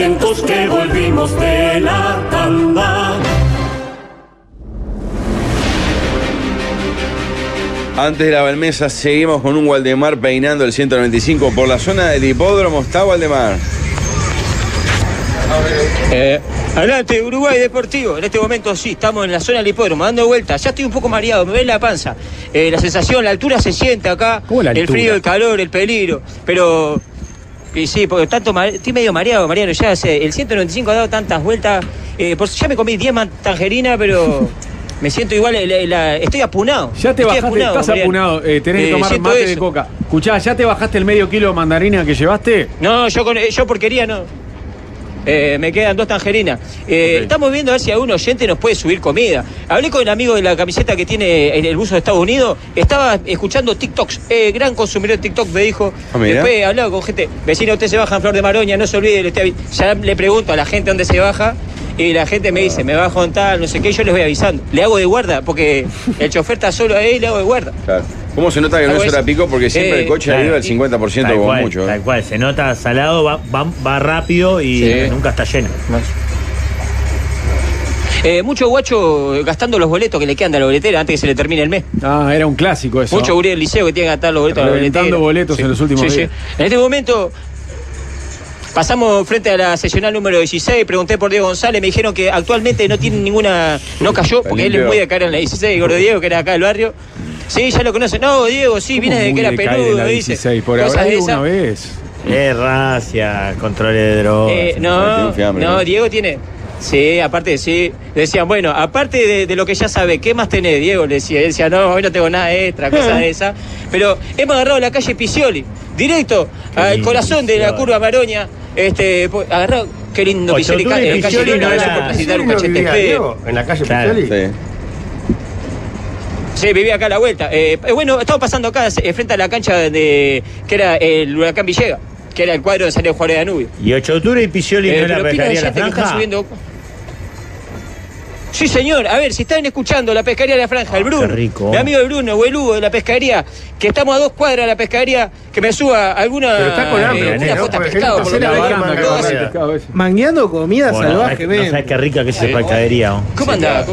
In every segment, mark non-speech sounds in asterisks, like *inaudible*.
que volvimos de la tanda. Antes de la Balmesa seguimos con un Waldemar peinando el 195 por la zona del hipódromo. ¿Está Waldemar? Eh, adelante, Uruguay Deportivo. En este momento sí, estamos en la zona del hipódromo, dando vueltas. Ya estoy un poco mareado, me ve la panza. Eh, la sensación, la altura se siente acá. ¿Cómo la El frío, el calor, el peligro. Pero. Y sí, porque tanto estoy medio mareado, Mariano. Ya sé, el 195 ha dado tantas vueltas. Eh, por, ya me comí 10 man- tangerinas, pero. Me siento igual, eh, la- la- estoy apunado. Ya te Estoy bajaste, apunado, estás Mariano. apunado. eh, tenés que Eh, tomar mate de coca. Escuchá, ¿ya te bajaste el medio kilo de mandarina que llevaste? No, yo, con, yo porquería no. Eh, me quedan dos tangerinas. Eh. Estamos viendo a ver si algún oyente nos puede subir comida. Hablé con el amigo de la camiseta que tiene en el buzo de Estados Unidos. Estaba escuchando TikToks. Eh, gran consumidor de TikTok me dijo. Ah. Después he hablado con gente. Vecino, usted se baja en Flor de Maroña, no se olvide. avi-". Ya le pregunto a la gente dónde se baja. Y la gente me dice, me bajo en tal, no sé qué, yo les voy avisando. Le hago de guarda, porque el chofer está solo ahí, le hago de guarda. Claro. ¿Cómo se nota que no es hora pico? Porque siempre Eh, el coche claro. arriba el 50% Tal como cual, mucho. ¿eh? Tal cual, se nota salado, va, va, va rápido y Sí. nunca está lleno. Eh, mucho guacho gastando los boletos que le quedan de la boletera antes que se le termine el mes. Ah, era un clásico eso. Mucho gurí del liceo que tiene que gastar los boletos a la boletera. boletos en los últimos Sí, días. En este momento pasamos frente a la sesional número 16, pregunté por Diego González, me dijeron que actualmente no tiene ninguna, no cayó, porque él es muy de caer en la 16, Gordo Diego, que era acá del barrio. Sí, ya lo conocen. No, Diego, sí, viene desde que era en peludo, la dice. 16, por habrá de una vez. Es racia, control de drogas. Eh, no, no, ¿no? Diego tiene. Sí, aparte, sí. Decían, bueno, aparte de, de lo que ya sabe, ¿qué más tenés, Diego? Le decía. Él decía, no, hoy no tengo nada extra, cosas de *laughs* esas. Pero hemos agarrado la calle Picioli, directo al lindo, corazón de la curva Maroña. Este, po- agarrado, qué lindo octubre, ca- eh, calle era- por necesitar un ¿Picioli no cachete en la calle Claro. Sí. Vivía acá a la vuelta. Eh, eh, bueno, estamos pasando acá eh, frente a la cancha de que era el Huracán Villega, que era el cuadro de San Juárez de Danubio. Y 8 de octubre y Picioli Eh, no de pescaría la franja. subiendo. Sí, señor. A ver, si están escuchando la pescadería de la franja, el Bruno. qué rico. Mi amigo el Bruno, o el Hugo de la pescadería, que estamos a dos cuadras de la pescadería, que me suba alguna, Pero está con hambre, eh, ¿no? de pescado, por la Baranda ese. Mangueando comida Bueno, salvajemente. No sabes qué rica que es esa pescadería. ¿no? ¿Cómo anda?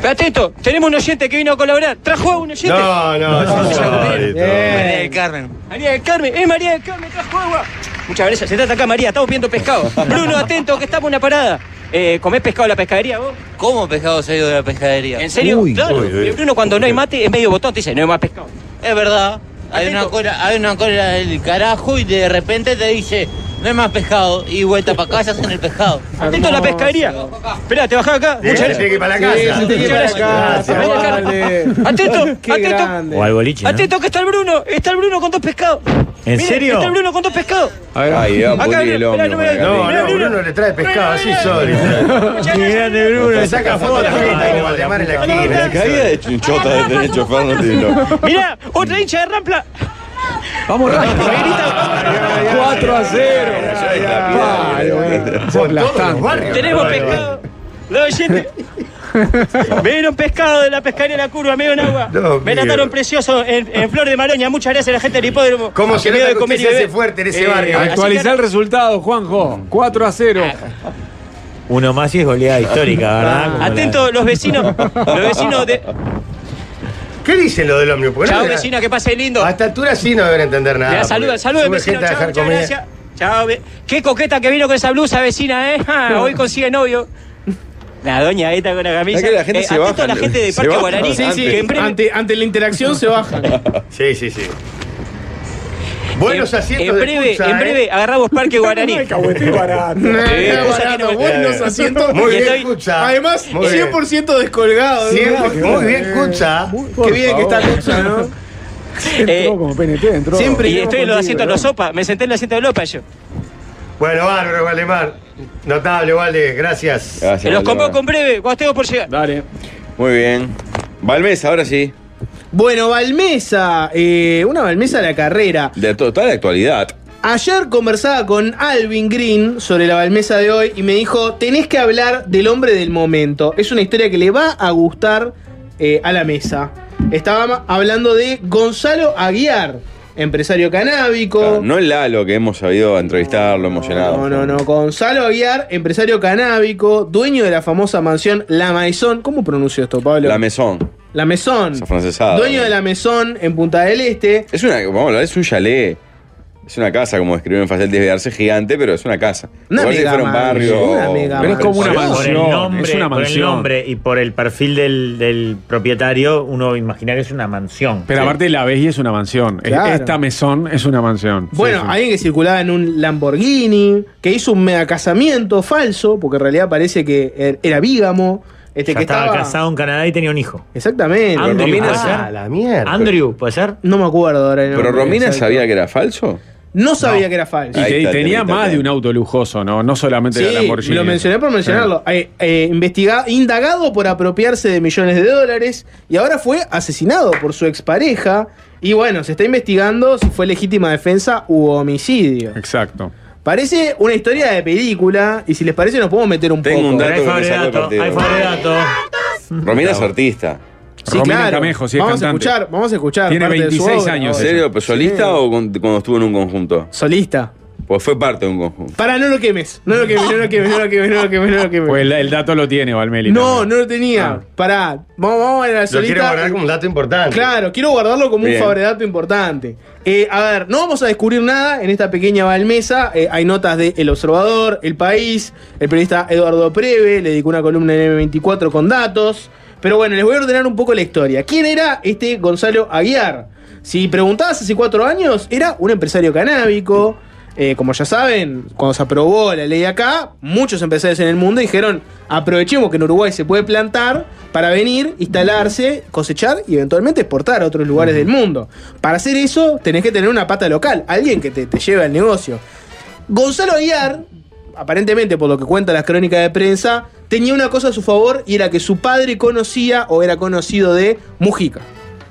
Pero atento, tenemos un oyente que vino a colaborar. ¿Trajo a un oyente? No, no, no. María del Carmen. María del Carmen, eh, María del Carmen, trajo agua. Muchas gracias. Se trata acá, María, estamos viendo pescado. Bruno, atento, que estamos en una parada. Eh, ¿Comés pescado en la pescadería vos? ¿Cómo pescado se ha ido de la pescadería? ¿En serio? Uy, claro. uy, uy. Bruno, cuando no hay mate, es medio botón, te dice, no hay más pescado. Es verdad. Hay una, cola, hay una cola del carajo y de repente te dice, no hay más pescado. Y vuelta para casa hacen el pescado. Atento a la pescadería. Esperá, te bajás acá. Muchas Tiene que ir para la casa. la. Atento, Qué atento. grande. O al boliche. Atento que está el Bruno. Está el Bruno con dos pescados. ¿En serio? Está el Bruno con dos pescados. A ver, Ay, a Acá, el hombro. no No, Bruno le trae pescado así solo. Qué grande Bruno. Le saca foto a la gente y Valdemar en la La esquina. caída de chunchota de tener chofer no tiene loco. *laughs* Mirá, otra hincha de Rampla. Vamos rápido. 4 a 0. Con todos los barrios. Tenemos pescado. Los oyentes. Me dieron pescado de la pescadería de la curva, medio en agua. Me trataron precioso en, en Flor de Maroña. Muchas gracias a la gente del hipódromo. ¿Cómo se de comer se hace fuerte en ese Eh, barrio? Actualizar el resultado, Juanjo. 4 a 0. Uno más y es goleada histórica, ¿verdad? Como la- Atento los vecinos. Los vecinos de. ¿Qué dicen lo del ómnibus? No Chao, deja- vecina, que pase lindo. A esta altura sí no deben entender nada. Porque saluda, saluda, sube vecino. gente a Chao, muchas gracias. Chao, ve- Qué coqueta que vino con esa blusa, vecina, ¿eh? *laughs* Ah, hoy consigue novio. La doña esta con la camisa. Es que la gente se atento baja, la gente de se Parque Guaraní. Sí, sí, Ante, ante la interacción se bajan. *laughs* Sí, sí, sí. Buenos en, asientos en de breve, pizza, en ¿eh? breve agarramos Parque *laughs* Guaraní. barato. Buenos asientos. Muy bien, estoy- escucha. Además, Muy bien. 100% descolgado. ¿no? Muy bien, escucha. Qué bien que está Lucha, ¿no? *laughs* Eh, Entró como PNT, entró. siempre- y estoy en los asientos de los sopa. Me senté en el asiento de Lopa yo. Bueno, bárbaro, Valdemar. Notable, Valde, gracias. Gracias, Se los convoco en breve, cuando por llegar. Dale. Muy bien. Balmes, ahora sí. Bueno, Balmesa, eh, una Balmesa de la carrera. De total actualidad. Ayer conversaba con Alvin Green sobre la Balmesa de hoy y me dijo, tenés que hablar del hombre del momento. Es una historia que le va a gustar eh, a la mesa. Estaba hablando de Gonzalo Aguiar. empresario canábico. Claro, no el Lalo que hemos sabido entrevistarlo, emocionado. No, no, no. Gonzalo Aguiar, empresario canábico, dueño de la famosa mansión La Maison. ¿Cómo pronuncio esto, Pablo? La Mesón. La francesada. Dueño de la Maison en Punta del Este. Es una, vamos a hablar, es un chalet. Es una casa, como escribieron en Facel Desviarse, gigante, pero es una casa. Una Igual si fuera un mansión, barrio. una mega Pero es como una Por el mansión. nombre, es una por el mansión. nombre y por el perfil del, del propietario, uno imagina que es una mansión. Pero Sí. aparte la ves y es una mansión. Claro. Esta mesón es una mansión. Bueno, sí. alguien que circulaba en un Lamborghini, que hizo un mega casamiento falso, porque en realidad parece que er- era vígamo. Este Ya que estaba, estaba casado en Canadá y tenía un hijo. Exactamente. Andrew. Ah, la mierda. Andrew, ¿puede ser? No me acuerdo ahora. el Pero nombre Romina exacto. sabía que era falso. No sabía que era falso. Y Ahí te- está, tenía más de un auto lujoso, ¿no? No solamente Sí, la Lamborghini. lo mencioné por mencionarlo. Eh, eh, investiga- indagado por apropiarse de millones de dólares y ahora fue asesinado por su expareja. Y bueno, se está investigando si fue legítima defensa u homicidio. Exacto. Parece una historia de película y si les parece nos podemos meter un Tengo poco. un Pero dato hay que me sacó el Fabregato, partido. hay Fabregato. Romina es artista. Sí, Romina claro. Camejo, sí, es vamos a cantante. escuchar, vamos a escuchar. Tiene parte de su 26 obra años ¿En serio? ¿Pero solista Sí. o con- cuando estuvo en un conjunto? Solista. Pues fue parte de un conjunto. Para, no lo quemes. No lo quemes, no lo quemes, no lo quemes, no lo quemes, no lo quemes. Pues el, el dato lo tiene Valmeli. no, también. no lo tenía. Ah. Pará. Vamos, vamos a la Lo quiero guardar como un dato importante. Claro, quiero guardarlo como Bien. un favoredato importante. Eh, a ver, no vamos a descubrir nada en esta pequeña balmesa. Eh, hay notas de El Observador, El País, el periodista Eduardo Preve le dedicó una columna en M24 con datos. Pero bueno, les voy a ordenar un poco la historia. ¿Quién era este Gonzalo Aguiar? Si preguntabas hace cuatro años, era un empresario canábico. Eh, como ya saben, cuando se aprobó la ley acá, muchos empresarios en el mundo dijeron, aprovechemos que en Uruguay se puede plantar para venir, instalarse, cosechar y eventualmente exportar a otros lugares del mundo. Para hacer eso tenés que tener una pata local, alguien que te, te lleve al negocio. Gonzalo Aguiar, aparentemente por lo que cuenta las crónicas de prensa, tenía una cosa a su favor y era que su padre conocía o era conocido de Mujica.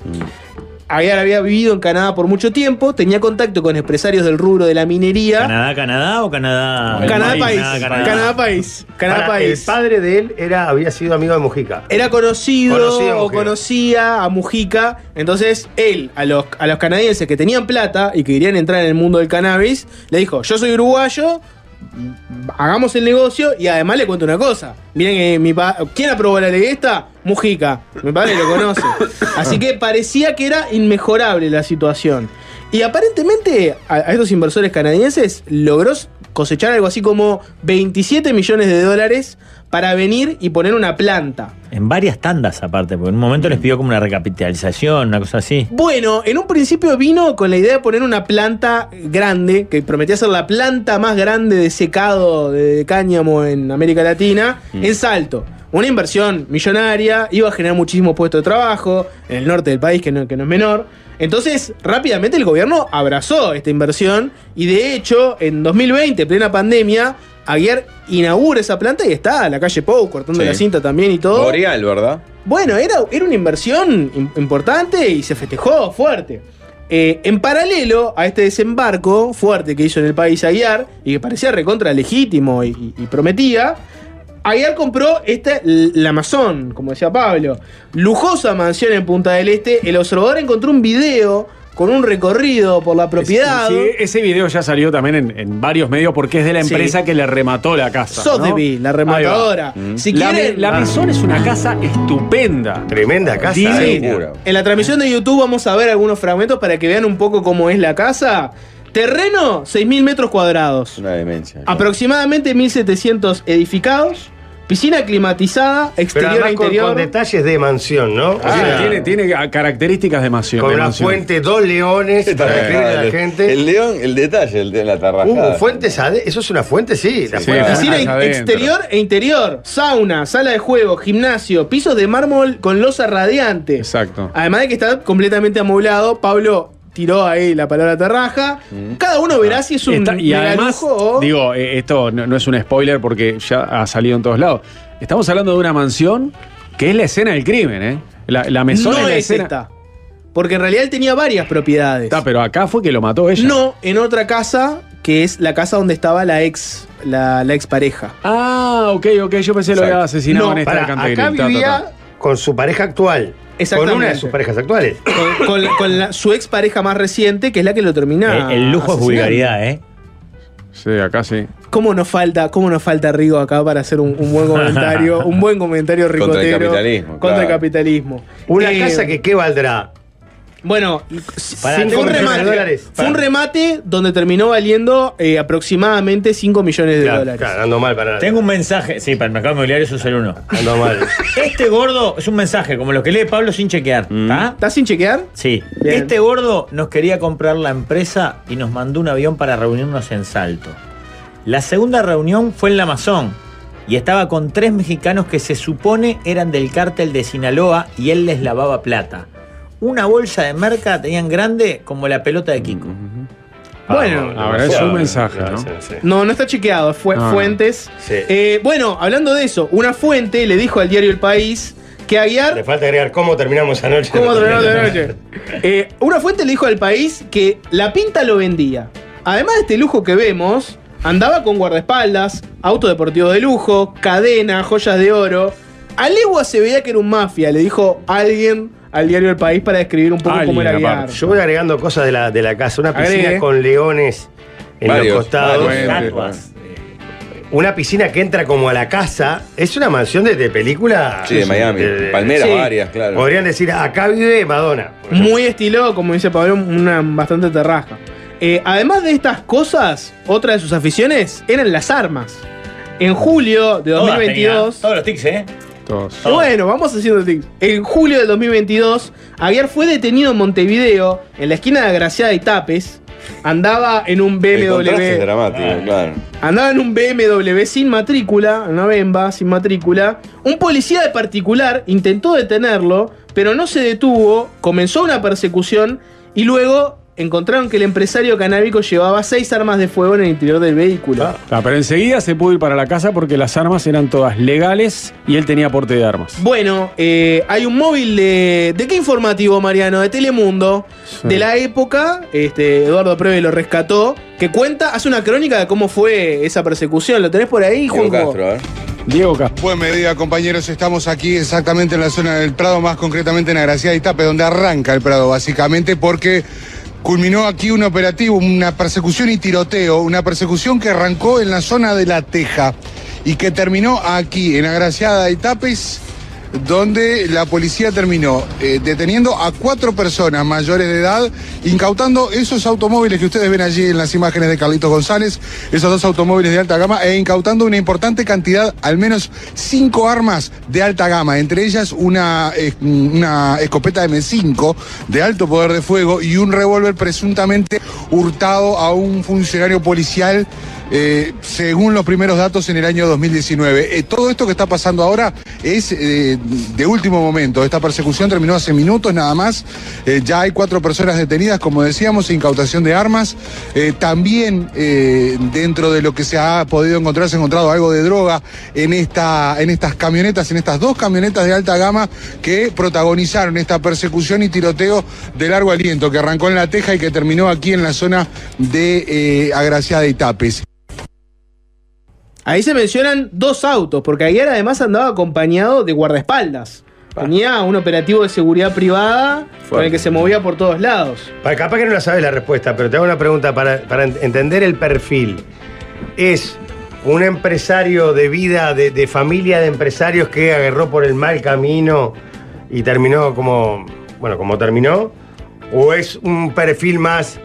Aguiar había vivido en Canadá por mucho tiempo, tenía contacto con empresarios del rubro de la minería. ¿Canadá, Canadá o Canadá? Canadá país. Canadá, Canadá, Canadá. país. Canadá Para, país. El padre de él era, había sido amigo de Mujica. Era conocido, o conocía a Mujica. Entonces, él, a los, a los canadienses que tenían plata y que querían entrar en el mundo del cannabis, le dijo: Yo soy uruguayo, hagamos el negocio y además le cuento una cosa. Miren que mi pa ¿Quién aprobó la ley esta? Mujica. Mi padre lo conoce. *laughs* Así que parecía que era inmejorable la situación. Y aparentemente a, a estos inversores canadienses logró cosechar algo así como 27 millones de dólares para venir y poner una planta. En varias tandas aparte, porque en un momento les pidió como una recapitalización, una cosa así. Bueno, en un principio vino con la idea de poner una planta grande, que prometía ser la planta más grande de secado de cáñamo en América Latina, en Salto. Una inversión millonaria, iba a generar muchísimos puestos de trabajo en el norte del país, que no, que no es menor. Entonces, rápidamente el gobierno abrazó esta inversión y de hecho, en 2020, plena pandemia, Aguiar inaugura esa planta y está a la calle Pou cortando Sí. la cinta también y todo. Boreal, ¿verdad? Bueno, era, era una inversión im- importante y se festejó fuerte. Eh, en paralelo a este desembarco fuerte que hizo en el país Aguiar, y que parecía recontra legítimo y, y- y prometía, Aguiar compró esta, la Amazon, como decía Pablo. Lujosa mansión en Punta del Este. El observador encontró un video con un recorrido por la propiedad. Sí, ese video ya salió también en, en varios medios porque es de la Sí. empresa que le remató la casa. ¿no? Sotheby's, la rematadora. Mm. Si la, quieren, la Mesón es una casa estupenda. Tremenda casa. En la transmisión de YouTube vamos a ver algunos fragmentos para que vean un poco cómo es la casa. Terreno, 6.000 metros cuadrados. una demencia. Aproximadamente 1.700 edificados. Piscina climatizada, exterior a además con, interior. con detalles de mansión, ¿no? O Ah, sea, tiene, tiene características de mansión. con de una mansión. fuente, dos leones para a la El- gente. El león, el detalle, el de la tarrajada. Uh, fuentes ¿Eso es una fuente? Sí. la Sí, fuente. sí. Piscina exterior e interior. Sauna, sala de juego, gimnasio, pisos de mármol con losa radiante. Exacto. Además de que está completamente amoblado, Pablo tiró ahí la palabra terraja. Cada uno verá si es un Está- y además, o- digo, eh, esto no, no es un spoiler porque ya ha salido en todos lados. Estamos hablando de una mansión que es la escena del crimen, ¿eh? La, la mesón no es la es escena. esta. Porque en realidad él tenía varias propiedades. Está, pero acá fue que lo mató ella. No, en otra casa, que es la casa donde estaba la ex, la, la ex pareja. Ah, ok, ok. Yo pensé lo Exacto. había asesinado No, en esta de Cantegri. acá Ta, ta, ta. vivía con su pareja actual. Exactamente. Con una de sus parejas actuales. Con, con la- con la- su ex pareja más reciente, que es la que lo termina. Eh, el lujo es vulgaridad, ¿eh? Sí, acá sí. ¿Cómo nos falta, cómo nos falta Rigo acá para hacer un, un buen *laughs* comentario, un buen comentario ricotero Contra el capitalismo, contra el capitalismo? Una Eh, casa que, ¿qué valdrá? Bueno, Para fue, un remate, dólares. fue un remate donde terminó valiendo eh, aproximadamente 5 millones de Claro, dólares. claro, ando mal para. Tengo un mensaje. Sí, para el mercado inmobiliario eso es el uno. Ando mal. Este gordo es un mensaje, como los que lee Pablo sin chequear. ¿Está? ¿Estás sin chequear? Sí. Bien. Este gordo nos quería comprar la empresa y nos mandó un avión para reunirnos en Salto. La segunda reunión fue en la Amazon y estaba con tres mexicanos que se supone eran del cártel de Sinaloa y él les lavaba plata. Una bolsa de merca tenían grande como la pelota de Kiko. Bueno, Ahora es un mensaje, ¿no? No, no está chequeado, fue Ah. fuentes. Sí. Eh, bueno, hablando de eso, una fuente le dijo al diario El País que Le Aguiar. falta agregar cómo terminamos anoche. ¿Cómo *laughs* terminó de noche? Eh, una fuente le dijo al país que la pinta lo vendía. Además de este lujo que vemos, andaba con guardaespaldas, auto deportivo de lujo, cadena, joyas de oro. A legua se veía que era un mafia, le dijo alguien al diario El País para describir un poco Alguien, cómo era aparte. Yo voy agregando cosas de la, de la casa. Una piscina Agregue. con leones en Varios, los costados. varios. Estatuas. Una piscina que entra como a la casa. Es una mansión de, de película. Sí, de Miami. Palmeras sí. varias, claro. Podrían decir, acá vive Madonna. Muy estilo, como dice Pablo, una bastante terraja. Eh, además de estas cosas, otra de sus aficiones eran las armas. En julio de Todas 2022. tenía, Todos los tics, ¿eh? Todos. Y Bueno, vamos haciendo tics. En julio del 2022, Aguiar fue detenido en Montevideo, en la esquina de Agraciada y Tapes. Andaba en un El contraste es BMW. dramático, Ah. claro. Andaba en un BMW sin matrícula, una Bemba sin matrícula. Un policía de particular intentó detenerlo, pero no se detuvo, comenzó una persecución y luego encontraron que el empresario canábico llevaba seis armas de fuego en el interior del vehículo. Ah, pero enseguida se pudo ir para la casa porque las armas eran todas legales y él tenía porte de armas. Bueno, eh, hay un móvil de. ¿De qué informativo, Mariano? De Telemundo. Sí. De la época, este, Eduardo Preve lo rescató, que cuenta, hace una crónica de cómo fue esa persecución. ¿Lo tenés por ahí, Diego Juanjo? Castro, a ver. Diego Castro. Buen medida, compañeros. Estamos aquí exactamente en la zona del Prado, más concretamente en Agraciada y Tape, donde arranca el Prado, básicamente, porque culminó aquí un operativo, una persecución y tiroteo, una persecución que arrancó en la zona de La Teja y que terminó aquí, en Agraciada y Tapes, donde la policía terminó eh, deteniendo a cuatro personas mayores de edad, incautando esos automóviles que ustedes ven allí en las imágenes de Carlitos González, esos dos automóviles de alta gama, e incautando una importante cantidad, al menos cinco armas de alta gama, entre ellas una, eh, una escopeta M5 de alto poder de fuego y un revólver presuntamente hurtado a un funcionario policial eh, según los primeros datos en el año 2019. Eh, todo esto que está pasando ahora es eh, de último momento. Esta persecución terminó hace minutos nada más. Ya hay cuatro personas detenidas, como decíamos, incautación de armas. También dentro de lo que se ha podido encontrar, se ha encontrado algo de droga en, esta, en estas camionetas, en estas dos camionetas de alta gama que protagonizaron esta persecución y tiroteo de largo aliento que arrancó en La Teja y que terminó aquí en la zona de Agraciada y Tapes. Ahí se mencionan dos autos, porque ayer además andaba acompañado de guardaespaldas. Tenía un operativo de seguridad privada con el que se movía por todos lados. Pa- Capaz que no la sabes la respuesta, pero te hago una pregunta para, para en- entender el perfil. ¿Es un empresario de vida, de, de familia de empresarios que agarró por el mal camino y terminó como, bueno, como terminó? ¿O es un perfil más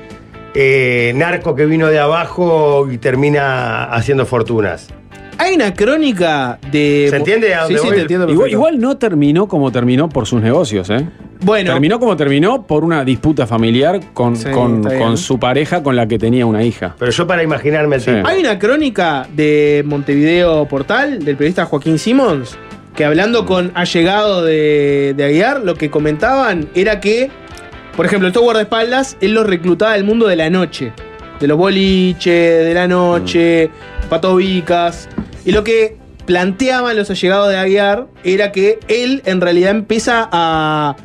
eh, narco que vino de abajo y termina haciendo fortunas? Hay una crónica de. ¿Se entiende a Sí, dónde sí, voy? te entiendo Igual, no terminó como terminó por sus negocios, ¿eh? Bueno, Terminó como terminó por una disputa familiar con, Sí, con- su pareja con la que tenía una hija. Pero yo para imaginarme el Sí. hay una crónica de Montevideo Portal del periodista Joaquín Simons que hablando con allegado de, de Aguiar, lo que comentaban era que, por ejemplo, estos guardaespaldas, él los reclutaba del mundo de la noche, de los boliches, de la noche, patobicas. Y lo que planteaban los allegados de Aguiar era que él en realidad empieza a,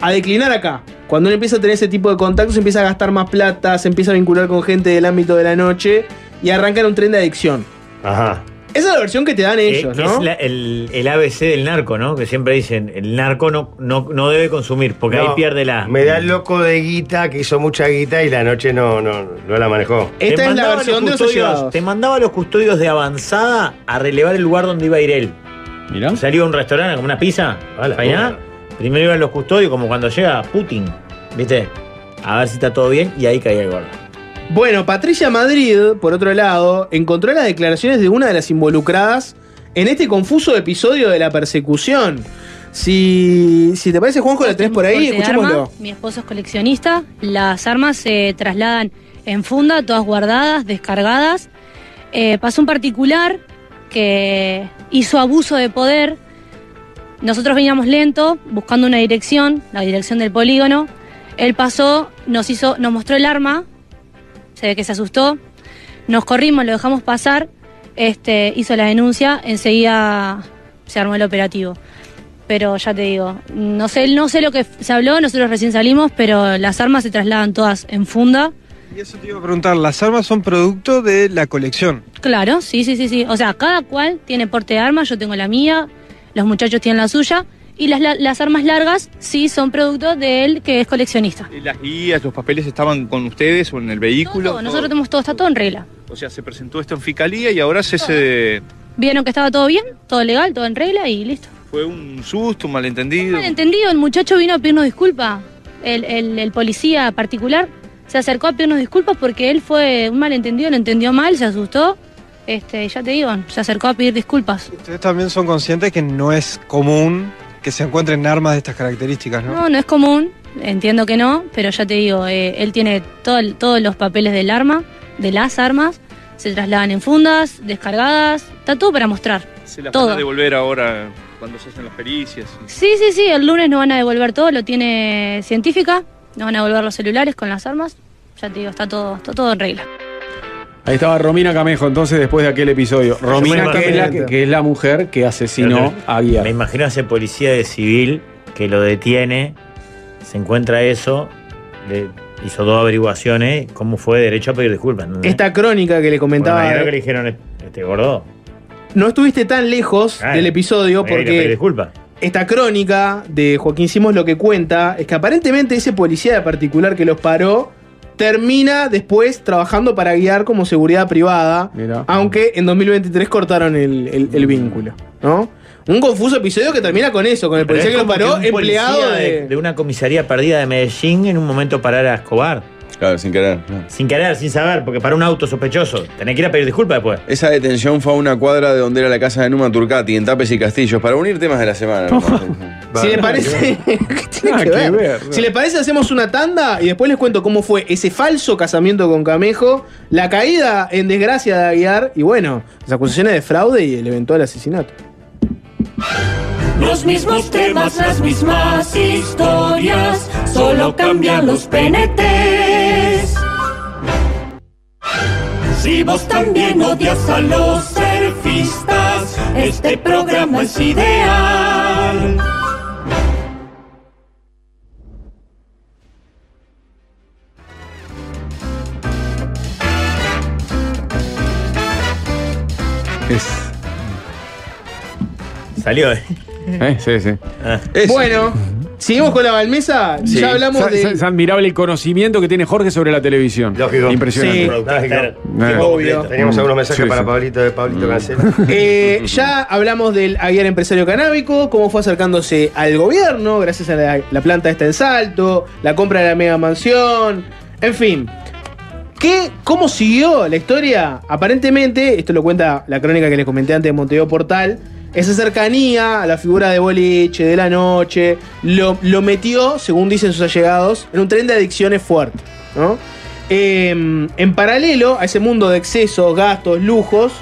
a declinar acá. Cuando él empieza a tener ese tipo de contactos, empieza a gastar más plata, se empieza a vincular con gente del ámbito de la noche y arranca en un tren de adicción. Ajá. Esa es la versión que te dan ellos, que ¿no? es la- el, el ABC del narco, ¿no? Que siempre dicen, el narco no, no, no debe consumir, porque No, ahí pierde la... Me da el loco de guita que hizo mucha guita y la noche no, no, no la manejó. Te Esta es la mandaba versión de los custodios- allegados. Te mandaba a los custodios de avanzada a relevar el lugar donde iba a ir él. Mirá. Salió a un restaurante como una pizza, A la fainá, puta. primero iban los custodios, como cuando llega Putin, ¿viste? A ver si está todo bien y ahí caía el gordo. Bueno, Patricia Madrid, por otro lado, encontró las declaraciones de una de las involucradas en este confuso episodio de la persecución. Si, si te parece, Juanjo, la tenés por ahí, escuchémoslo. Mi esposo es coleccionista. Las armas se trasladan en funda, todas guardadas, descargadas. Eh, pasó un particular que hizo abuso de poder. Nosotros veníamos lento, buscando una dirección, la dirección del polígono. Él pasó, nos hizo, nos mostró el arma. Se ve que se asustó. Nos corrimos, lo dejamos pasar. Este, hizo la denuncia, enseguida se armó el operativo pero ya te digo, no sé, no sé lo que se habló, nosotros recién salimos, pero las armas se trasladan todas en funda. Y eso te iba a preguntar, las armas son producto de la colección. Claro, sí, sí, sí, sí. O sea, cada cual tiene porte de arma, yo tengo la mía, los muchachos tienen la suya, y las, la- las armas largas sí son producto de él que es coleccionista. ¿Las guías, los papeles estaban con ustedes o en el vehículo? Todo, nosotros tenemos todo, está todo en regla. O sea, se presentó esto en Fiscalía y ahora se, se Vieron que estaba todo bien, todo legal, todo en regla y listo. fue un susto, un malentendido. Malentendido, el muchacho vino a pedirnos disculpas. El, el- el policía particular se acercó a pedirnos disculpas porque él fue un malentendido, lo entendió mal, se asustó. Este, ya te digo, se acercó a pedir disculpas. Ustedes también son conscientes que no es común que se encuentren armas de estas características, ¿no? No, no es común, entiendo que no, pero ya te digo, eh, él tiene todo todos los papeles del arma, de las armas, se trasladan en fundas, descargadas, está todo para mostrar. Se las todo. van a devolver ahora cuando se hacen las pericias. Sí, sí, sí, el lunes nos van a devolver todo, lo tiene científica, nos van a devolver los celulares con las armas, ya te digo, está todo, está todo en regla. Ahí estaba Romina Camejo, entonces, después de aquel episodio. Romina, que es, la, que, es la mujer que asesinó a Guía. Me imagino a ese policía de civil que lo detiene, se encuentra eso, le hizo dos averiguaciones, cómo fue derecho a pedir disculpas. Esta crónica que le comentaba. imagino que le dijeron, este gordo, No estuviste tan lejos Claro. del episodio porque disculpas. esta crónica de Joaquín Simos lo que cuenta es que aparentemente ese policía de particular que los paró termina después trabajando para guiar como seguridad privada, Mirá. aunque en 2023 cortaron el, el- el vínculo, ¿no? Un confuso episodio que termina con eso, con el Pero policía es que lo paró, un empleado de, una comisaría perdida de Medellín en un momento parar a Escobar. Claro, sin querer. Sin querer, sin saber, porque para un auto sospechoso. Tenés que ir a pedir disculpas después. Esa detención fue a una cuadra de donde era la casa de Numa Turcati, en Tapes y Castillos, para unir temas de la semana. ¿no? *laughs* Si le parece. *laughs* ¿Qué tiene Nada que que ver? ver, no. Si le parece, hacemos una tanda y después les cuento cómo fue ese falso casamiento con Camejo, la caída en desgracia de Aguiar y bueno, las acusaciones de fraude y el eventual asesinato. Los mismos temas, las mismas historias, solo cambian los penetes. Si vos también odias a los surfistas, este programa es ideal. Es- Salió, ¿eh? eh, sí, sí. Eso. Bueno, seguimos con la Balmesa. Sí. Ya hablamos Es- de. es admirable el conocimiento que tiene Jorge sobre la televisión. Lógico. Impresionante. Sí. Lógico. Eh. Obvio. Teníamos algunos mensajes Sí, para sí. Pablito de Pablito Cancela. *laughs* Eh, ya hablamos del Aguiar empresario canábico, cómo fue acercándose al gobierno, gracias a la, la planta esta en Salto, la compra de la mega mansión, en fin. ¿Qué, ¿Cómo siguió la historia? Aparentemente, esto lo cuenta la crónica que les comenté antes de Montevideo Portal, esa cercanía a la figura de boliche, de la noche, lo, lo metió, según dicen sus allegados, en un tren de adicciones fuerte. ¿no? Eh, en paralelo a ese mundo de excesos, gastos, lujos,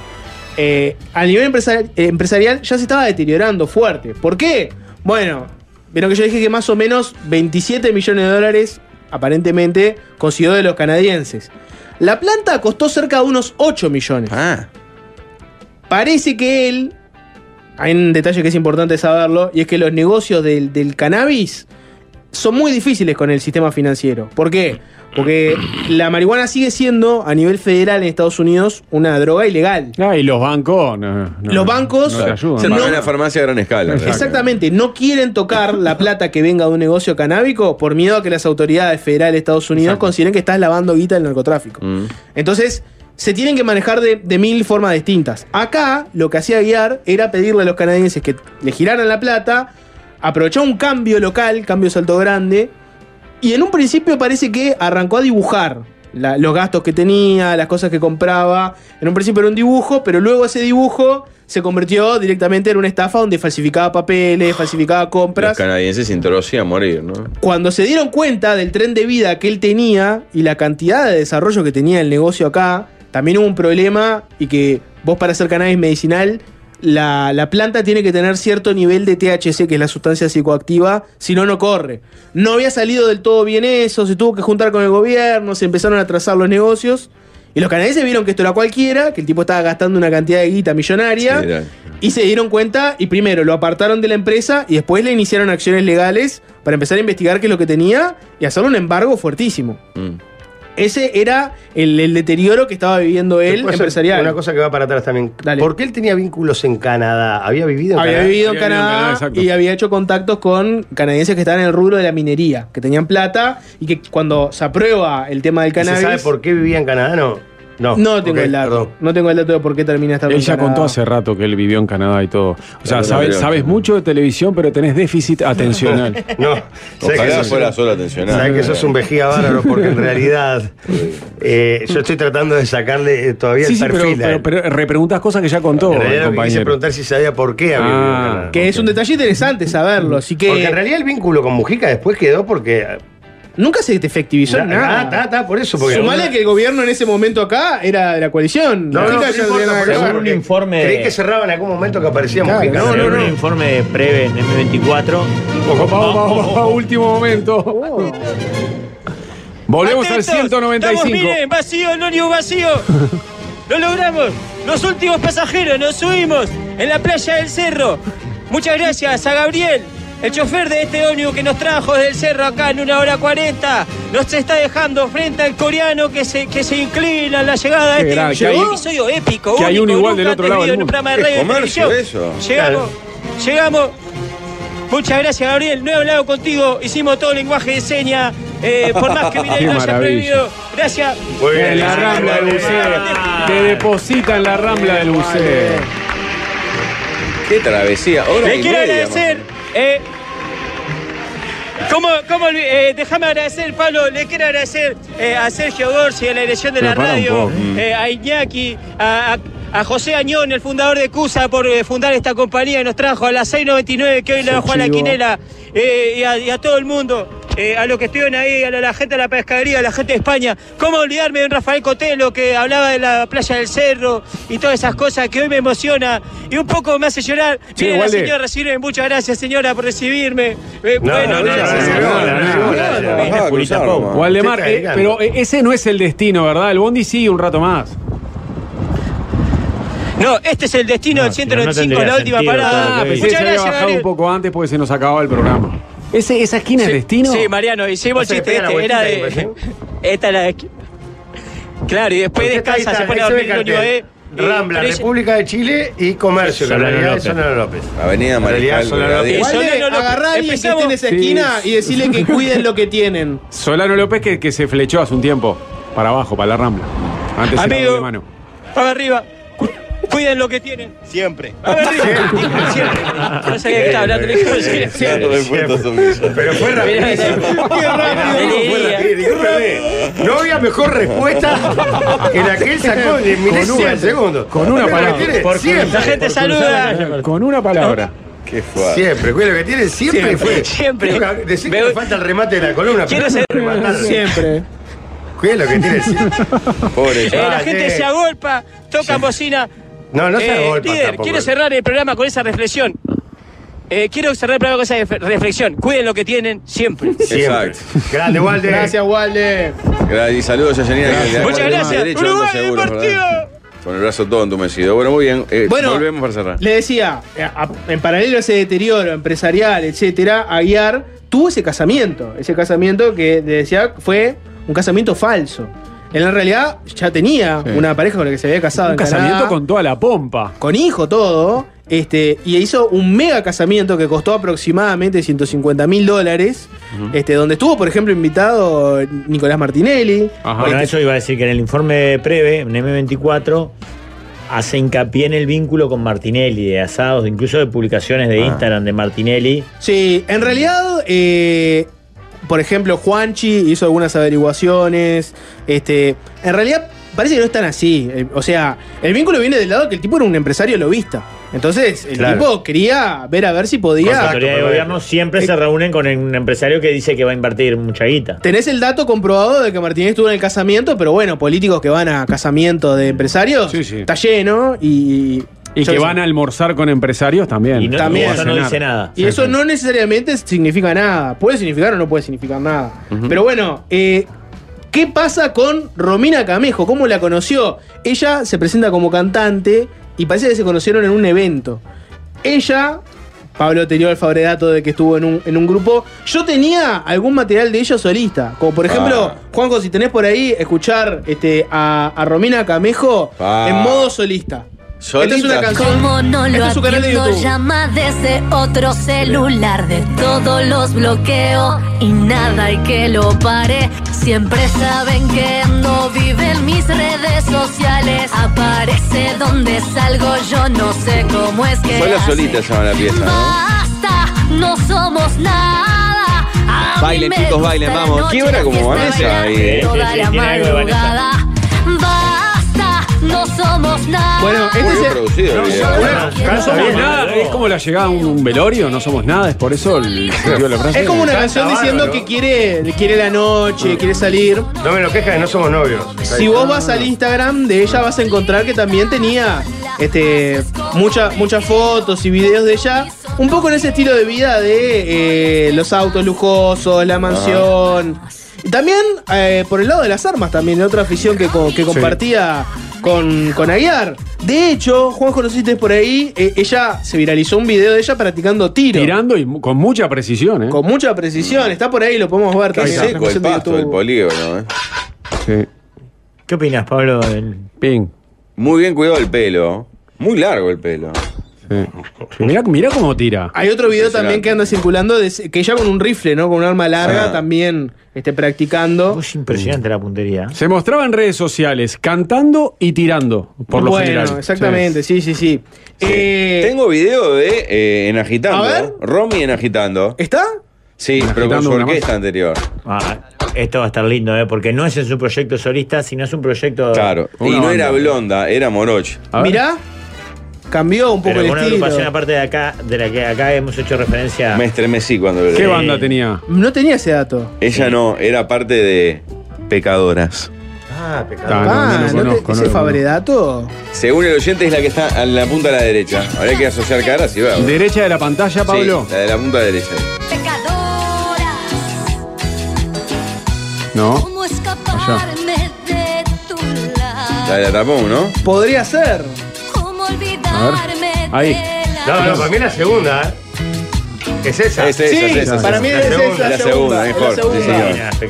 eh, a nivel empresari- empresarial ya se estaba deteriorando fuerte. ¿Por qué? Bueno, vieron que yo dije que más o menos 27 millones de dólares, aparentemente, consiguió de los canadienses. La planta costó cerca de unos 8 millones. Ah, Parece que él, hay un detalle que es importante saberlo, y es que los negocios del, del cannabis son muy difíciles con el sistema financiero. ¿Por qué? Porque la marihuana sigue siendo, a nivel federal en Estados Unidos, una droga ilegal. Ah, y los bancos. no, no, Los bancos no te ayudan. Se paga la farmacia a gran escala. Exactamente, no quieren tocar la plata que venga de un negocio canábico por miedo a que las autoridades federales de Estados Unidos consideren que estás lavando guita del narcotráfico. Mm. Entonces, se tienen que manejar de, de mil formas distintas. Acá, lo que hacía Guiar era pedirle a los canadienses que le giraran la plata, aprovechar un cambio local, cambio salto grande, y en un principio parece que arrancó a dibujar la- los gastos que tenía, las cosas que compraba. En un principio era un dibujo, pero luego ese dibujo se convirtió directamente en una estafa donde falsificaba papeles, falsificaba Los compras. canadienses sin a morir, ¿no? Cuando se dieron cuenta del tren de vida que él tenía y la cantidad de desarrollo que tenía el negocio acá, también hubo un problema y que vos para hacer cannabis medicinal, la, la planta tiene que tener cierto nivel de THC, que es la sustancia psicoactiva, si no, no corre. No había salido del todo bien eso, se tuvo que juntar con el gobierno, se empezaron a trazar los negocios. Y los canadienses vieron que esto era cualquiera, que el tipo estaba gastando una cantidad de guita millonaria. Sí, Y se dieron cuenta y primero lo apartaron de la empresa y después le iniciaron acciones legales para empezar a investigar qué es lo que tenía y hacerle un embargo fuertísimo. Mm. Ese era el, el deterioro que estaba viviendo él Después, empresarial. Una cosa que va para atrás también. ¿Por qué él tenía vínculos en Canadá? ¿Había vivido en había Canadá? vivido en Canadá y había hecho contactos con canadienses que estaban en el rubro de la minería, que tenían plata y que cuando se aprueba el tema del ¿Se cannabis. sabe por qué vivía en Canadá? No. No, No tengo el dato. perdón. No tengo el dato de por qué termina estando Él ya Canadá. contó hace rato que él vivió en Canadá y todo. O sea, Claro, sabes, sabes mucho de televisión, pero tenés déficit atencional. *laughs* No, sé que Ojalá sos- fuera solo atencional. Sabes que sos un vejiga bárbaro porque en realidad eh, yo estoy tratando de sacarle eh, todavía Sí, el sí, perfil. pero, pero repreguntas cosas que ya contó en realidad quise preguntar si sabía por qué había vivido en Ah, Canadá. Que es un detalle interesante saberlo. Así que. Porque en realidad el vínculo con Mujica después quedó porque. Nunca se te efectivizó en Ah, nada. está, está, por eso. Porque Sumale que el gobierno en ese momento acá era de la coalición. No, no, no, no un informe Creí que cerraba en algún momento que aparecía Claro, Mujica. no, no, un no. informe de Preve en M24. Vamos, vamos, vamos, vamos, último momento. Volvemos al Atentos, 195. Estamos, miren, vacío, el ómnibus vacío. Lo logramos. Los últimos pasajeros nos subimos en la playa del cerro. Muchas gracias a Gabriel, el chofer de este ómnibus que nos trajo desde el cerro acá en una hora 40. Nos está dejando frente al coreano que se, que se inclina en la llegada de este que hay- episodio épico. que hay único, uno igual nunca del otro lado vivido del en un mundo. programa de Es radio comercio televisión. eso. Llegamos, llegamos. Muchas gracias, Gabriel. No he hablado contigo. Hicimos todo lenguaje de señas. Eh, por más que *laughs* Qué lo haya prohibido. Gracias. Muy bien. En la rambla del buceo. Te deposita en la rambla del buceo. Qué travesía. Hora Le y quiero media, agradecer. Eh, ¿Cómo, cómo eh, déjame agradecer, Pablo, le quiero agradecer eh, a Sergio Gorsi, a la dirección de Pero la radio, eh, a Iñaki, a, a- a José Añón, el fundador de CUSA, por eh, fundar esta compañía que nos trajo a las 6.99 que hoy la dejó a la quinela, eh, y, a, y a todo el mundo. eh, a los que estuvieron ahí, a la, la gente de la pescadería, a la gente de España. ¿Cómo olvidarme de un Rafael Cotelo que hablaba de la playa del cerro y todas esas cosas que hoy me emociona y un poco me hace llorar? Sí, Miren, la señora recibirme. Muchas gracias, señora, por recibirme. Eh, No, bueno. Waldemar, eh, pero eh, ese no es el destino, ¿verdad? El Bondi sigue un rato más. No, este es el destino del No, si no, no 195, la última sentido parada. Ah, que pensé que Muchas se había gracias, bajado Gabriel. un poco antes porque se nos acababa el programa. ¿Ese, ¿Esa esquina es destino? Sí, Mariano, hicimos el chiste pega la este, era vueltita de. *laughs* Esta es la de. Claro, y después Porque está- descansa, ahí se pone a ahí se ve dormir en el un cartel. eh, Rambla, República de Chile y Comercio, que en Solano realidad es López. Solano López. Avenida Mariscal Solano. López. Solano a alguien que esté en Empezamos. esa Sí. esquina y decirle que cuiden lo que tienen. *laughs* Solano López que, que se flechó hace un tiempo para abajo, para la rambla. Antes era Amigo. de mano. Para arriba. Cu- Cuiden lo que tienen. Siempre. Dijo, Siempre. No sabía que estaba hablando. siempre. De puertas son- Pero fue rapidísimo. Qué rápido. Fue. No había mejor respuesta que la que él sacó de 100 una- segundos. con una palabra. Siempre. La gente saluda. Con una palabra. Qué fuerte. Siempre, cuida lo que tiene, siempre, Siempre, fue. siempre. Decir que falta el remate de la columna. Quiero pero ser-. Siempre. Cuida lo que tiene. siempre. Pobre Eh, la gente se agolpa, toca bocina. No, no se Eh, líder, tampoco. quiero cerrar el programa con esa reflexión. Eh, quiero cerrar el programa con esa ref- reflexión. Cuiden lo que tienen siempre. *laughs* Siempre. Exacto. Grande, Walde. Gracias, Walde. Gra- Y saludos a Janina. le Muchas gracias. derecho Uruguay seguros. ¿verdad? Con el brazo todo entumecido. Bueno, muy bien. Eh, Bueno, volvemos para cerrar. Le decía, eh, en paralelo a ese deterioro empresarial, etcétera, Aguiar tuvo ese casamiento. Ese casamiento que decía fue un casamiento falso. Él en realidad ya tenía Sí. una pareja con la que se había casado. Un en casamiento Canadá, con toda la pompa. con hijo, todo. Este, y hizo un mega casamiento que costó aproximadamente 150 mil dólares. este, donde estuvo, por ejemplo, invitado Nicolás Martinelli. Bueno, eso iba a decir que en el informe Preve, en M24, hace hincapié en el vínculo con Martinelli, de asados, incluso de publicaciones de Ah. Instagram de Martinelli. Sí, en realidad, eh, por ejemplo, Juanchi hizo algunas averiguaciones. Este, en realidad, parece que no están así. Eh, O sea, el vínculo viene del lado que el tipo era un empresario lobista. Entonces, el Claro. tipo quería ver a ver si podía. la autoridad de gobierno siempre se reúnen con un empresario que dice que va a invertir mucha guita. Tenés el dato comprobado de que Martínez estuvo en el casamiento, pero bueno, políticos que van a casamiento de empresarios, está lleno y. Y yo que van sé. a almorzar con empresarios también. Y no- También. Eso no dice nada. Y eso no necesariamente significa nada. Puede significar o no puede significar nada. Pero bueno, eh, ¿qué pasa con Romina Camejo? ¿Cómo la conoció? Ella se presenta como cantante y parece que se conocieron en un evento. Ella, Pablo tenía el favoredato de que estuvo en un, en un grupo. Yo tenía algún material de ella solista. Como por ejemplo, Ah. Juanjo, si tenés por ahí, escuchar este, a, a Romina Camejo Ah. en modo solista. Esta es una ¿Solita? canción. Como no este lo es su canal de YouTube. llama desde otro celular. De todos los bloqueo y nada y que lo pare. Siempre saben que no vive en mis redes sociales. Aparece donde salgo, yo no sé cómo es que. Hace. solita se llama la pieza, ¿no? Basta, no somos nada. A Bailen, chicos, bailen, vamos. Quiebra como Vanessa eh. Toda Sí, la madrugada. Somos nada. Bueno, este es bien el- producido el video. No somos nada, es como la llegada a un velorio, no somos nada, es por eso el sentido de la frase. Es como una canción diciendo que quiere, quiere la noche, quiere salir. No me lo queja que no somos novios. Si vos vas al Instagram de ella vas a encontrar que también tenía este, mucha- muchas fotos y videos de ella, un poco en ese estilo de vida de eh, los autos lujosos, la mansión. Y también eh, por el lado de las armas, también, otra afición que, co- que compartía con, con Aguiar. De hecho, Juanjo, no sé si estés por ahí, eh, ella se viralizó un video de ella practicando tiro. Tirando y con mucha precisión, ¿eh? Con mucha precisión, está por ahí, lo podemos ver Qué también. seco el pasto del polígono, ¿eh? Sí. ¿Qué opinas, Pablo? Ping. Muy bien cuidado el pelo. Muy largo el pelo. Mirá, mirá cómo tira. Hay otro video también que anda circulando de que ella con un rifle, ¿no? Con un arma larga Ah. también esté practicando. Es impresionante la puntería. Se mostraba en redes sociales cantando y tirando, por lo bueno, general. exactamente, sí, sí, sí. Eh, Tengo video de eh, En Agitando. A ver. Romy en Agitando. ¿Está? Sí, pero con su orquesta anterior. Ah, esto va a estar lindo, ¿eh? Porque no es en su proyecto solista, sino es un proyecto. Claro. Y no era blonda, era moroch. Mirá, cambió un poco Pero el una estilo. agrupación aparte de acá, de la que acá hemos hecho referencia. Me estremecí cuando lo ¿Qué leí. banda tenía? No tenía ese dato. Ella no, era parte de Pecadoras. Ah, pecado. Ah, no lo ¿no conozco, no ¿Ese lo favoredato? Según el oyente es la que está en la punta de la derecha. Habría que asociar caras y ver. Derecha de la pantalla, Pablo. Sí, la de la punta derecha. No. ¿Cómo escaparme de tu lado? La de la tapón, ¿no? Podría ser. ¿Cómo olvidarme Ahí. No, no, para mí la segunda, ¿eh? Es esa. Es esa, Sí, es esa, para es mí esa. es esa, La la segunda, mejor.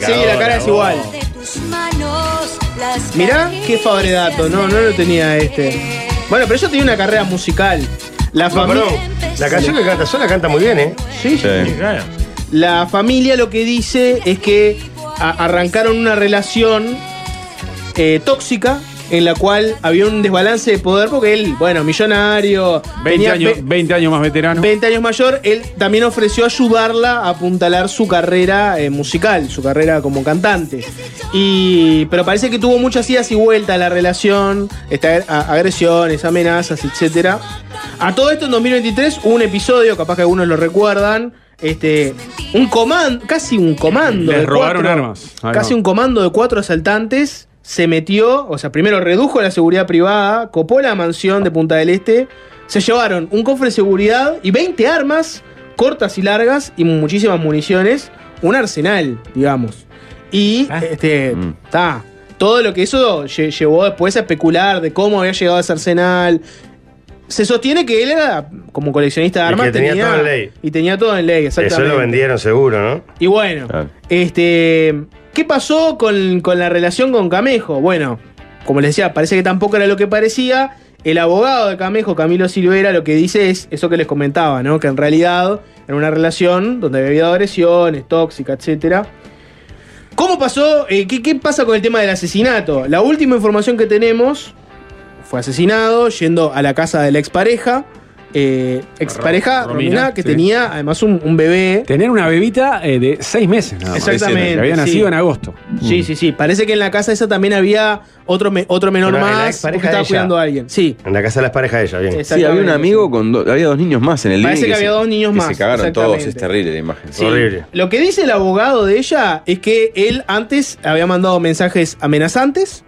Sí, la cara es igual. Mirá qué favoredato, no, no lo tenía este. Bueno, pero ella tenía una carrera musical. La No, familia. perdón. La canción que canta sola canta muy bien, ¿eh? Sí, sí. Sí. Claro. La familia lo que dice es que arrancaron una relación eh, tóxica en la cual había un desbalance de poder porque él, bueno, millonario, 20 tenía años, ve- 20 años más veterano. 20 años mayor, él también ofreció ayudarla a apuntalar su carrera eh, musical, su carrera como cantante. Y, pero parece que tuvo muchas idas y vueltas la relación, esta- a- agresiones, amenazas, etcétera. A todo esto en 2023 hubo un episodio, capaz que algunos lo recuerdan, este, un comando, casi un comando. Les de robaron cuatro- armas. Casi un comando de cuatro asaltantes se metió, o sea, primero redujo la seguridad privada, copó la mansión de Punta del Este, se llevaron un cofre de seguridad y 20 armas cortas y largas y muchísimas municiones, un arsenal, digamos. Y este, está. Todo lo que eso lle- llevó después a especular de cómo había llegado ese arsenal. se sostiene que él era, como coleccionista de Y armas, que tenía todo en ley. Y tenía todo en ley, Eso exactamente. lo vendieron seguro, ¿no? Y bueno, este, ¿qué pasó con, con la relación con Camejo? Bueno, como les decía, parece que tampoco era lo que parecía. El abogado de Camejo, Camilo Silvera, lo que dice es eso que les comentaba, ¿no? Que en realidad era una relación donde había habido agresiones, tóxica, etcétera. ¿Cómo pasó? Eh, ¿qué, qué pasa con el tema del asesinato? La última información que tenemos fue asesinado yendo a la casa de la expareja. Eh, expareja, Romina, Romina, que sí. tenía además un, un bebé. Tener una bebita eh, de seis meses nada más. Exactamente. Que había sí. nacido en agosto. Sí, sí, sí. Parece que en la casa esa también había otro, me- otro menor Pero más que estaba ella. cuidando a alguien. Sí. En la casa de las parejas de ella, bien. Sí, había un amigo con do- había dos niños más en el Parece que había se- dos niños que más, Se cagaron todos, es terrible la imagen. Sí. Lo que dice el abogado de ella es que él antes había mandado mensajes amenazantes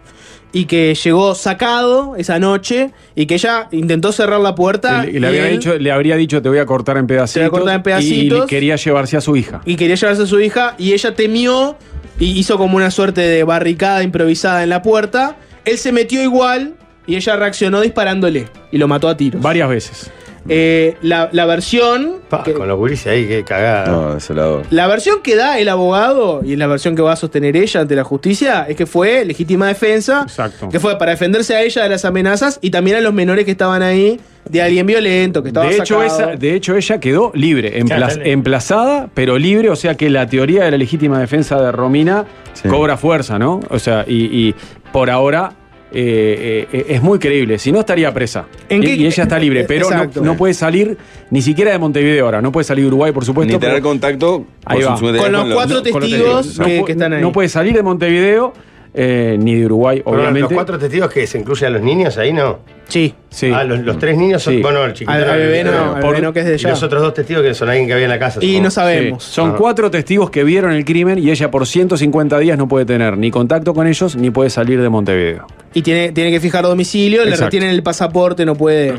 y que llegó sacado esa noche y que ella intentó cerrar la puerta Y le, había él- dicho, le habría dicho te voy a cortar en pedacitos. Te voy a cortar en pedacitos. Y quería llevarse a su hija. y quería llevarse a su hija y ella temió y hizo como una suerte de barricada improvisada en la puerta. Él se metió igual y ella reaccionó disparándole y lo mató a tiros. Varias veces. Eh, la, la versión Pa, con los gurises ahí, qué cagada. No, desolador. La versión que da el abogado, y es la versión que va a sostener ella ante la justicia, es que fue legítima defensa, que fue para defenderse a ella de las amenazas y también a los menores que estaban ahí de alguien violento, que estaba De hecho, sacado. esa, de hecho, ella quedó libre, emplazada, pero libre, o sea que la teoría de la legítima defensa de Romina cobra fuerza, ¿no? O sea, y, y por ahora eh, eh, es muy creíble. Si no, estaría presa. ¿En y, qué- y ella está libre, pero no, puede salir ni siquiera de Montevideo ahora, no puede salir de Uruguay, por supuesto. Ni tener contacto Ahí va. Con los cuatro testigos que están ahí. No puede salir de Montevideo eh, ni de Uruguay, Pero obviamente. los cuatro testigos que se incluyen a los niños ahí, ¿no? Sí. Sí. Ah, los, los tres niños son. Sí. Bueno, el chiquito. Al- al bebé no, al bebé no, que es de Y allá. los otros dos testigos que son alguien que había en la casa. Y supongo. no sabemos. Sí. Son Ah. cuatro testigos que vieron el crimen y ella por 150 días no puede tener ni contacto con ellos ni puede salir de Montevideo. Y tiene, tiene que fijar domicilio, le Exacto. retienen el pasaporte, no puede.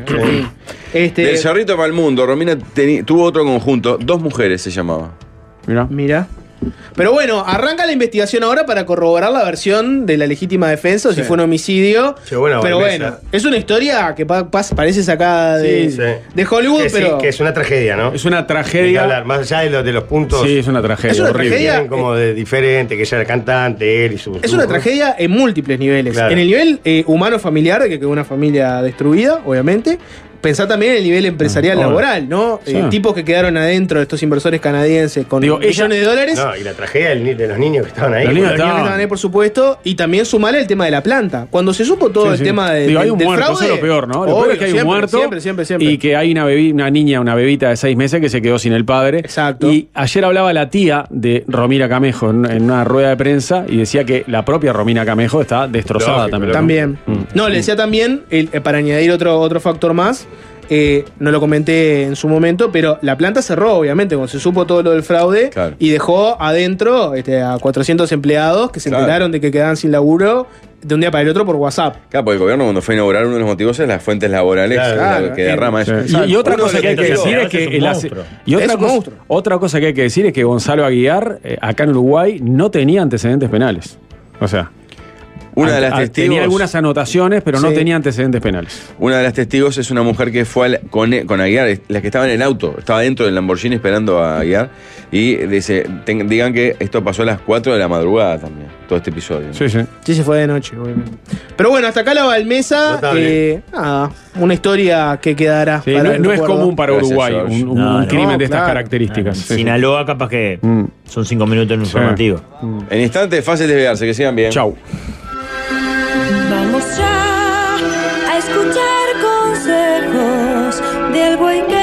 este, Del Cerrito para el Mundo, Romina teni- tuvo otro conjunto, dos mujeres se llamaba. Mira. Mira. Pero bueno, arranca la investigación ahora para corroborar la versión de la legítima defensa, o si Sí. fue un homicidio. Che, buena pero bueno, es una historia que pa- pas- parece sacada de, Sí, sí. de Hollywood, Que sí, pero que es una tragedia, ¿no? Es una Hay que tragedia. hablar, más allá de, los- de los puntos. Sí, es una tragedia. Es una horrible. tragedia. Como de diferente, que ella era cantante, él y su. es su- una tragedia en múltiples niveles. Claro. En el nivel eh, humano familiar, de que quedó una familia destruida, obviamente. Pensá también en el nivel empresarial Ah, laboral, ¿no? Sí. Eh, tipos que quedaron adentro de estos inversores canadienses con Digo, millones ella- de dólares. No, y la tragedia del de los niños que estaban ahí. Los niños Los niños que estaban- ahí, por supuesto, y también sumale el tema de la planta. Cuando se supo todo Sí, el sí. tema de, Digo, hay del- un del muerto, fraude, eso es lo peor, ¿no? Lo obvio, peor es que hay siempre, un muerto Siempre, siempre, siempre. y que hay una, bebi- una niña, una bebita de seis meses que se quedó sin el padre. Exacto. Y ayer hablaba la tía de Romina Camejo en, en una rueda de prensa y decía que la propia Romina Camejo está destrozada Lógico, también. También. Mm. No, le decía también, el- eh, para añadir otro, otro factor más, eh, no lo comenté en su momento, pero la planta cerró, obviamente, cuando se supo todo lo del fraude Claro. y dejó adentro este, a 400 empleados que se Claro. enteraron de que quedaban sin laburo de un día para el otro por WhatsApp. Claro, porque el gobierno cuando fue a inaugurar uno de los motivos es las fuentes laborales Claro, la- claro. que derrama Sí. eso. Y, y otra Uno cosa de que hay los que motivos- decir es es que un el ace- monstruo. y otra Es un cosa, monstruo. otra cosa que hay que decir es que Gonzalo Aguiar eh, acá en Uruguay no tenía antecedentes penales. O sea, Una de las ah, testigos. tenía algunas anotaciones, pero no Sí. tenía antecedentes penales. Una de las testigos es una mujer que fue al- con, con Aguiar, la que estaba en el auto, estaba dentro del Lamborghini esperando a Aguiar. Y dice, ten- digan que esto pasó a las 4 de la madrugada también, todo este episodio. Sí, sí. Sí, se fue de noche, obviamente. Pero bueno, hasta acá la Balmesa. Eh, nada, una historia que quedará. Sí, para no, el no es común para Gracias, Uruguay un, un- No, un no, crimen de estas claro. características. Sí, sí. Sinaloa, capaz que Mm. son cinco minutos en un informativo. En instantes, fácil desviarse, que sigan bien. Chau. Consejos del buen que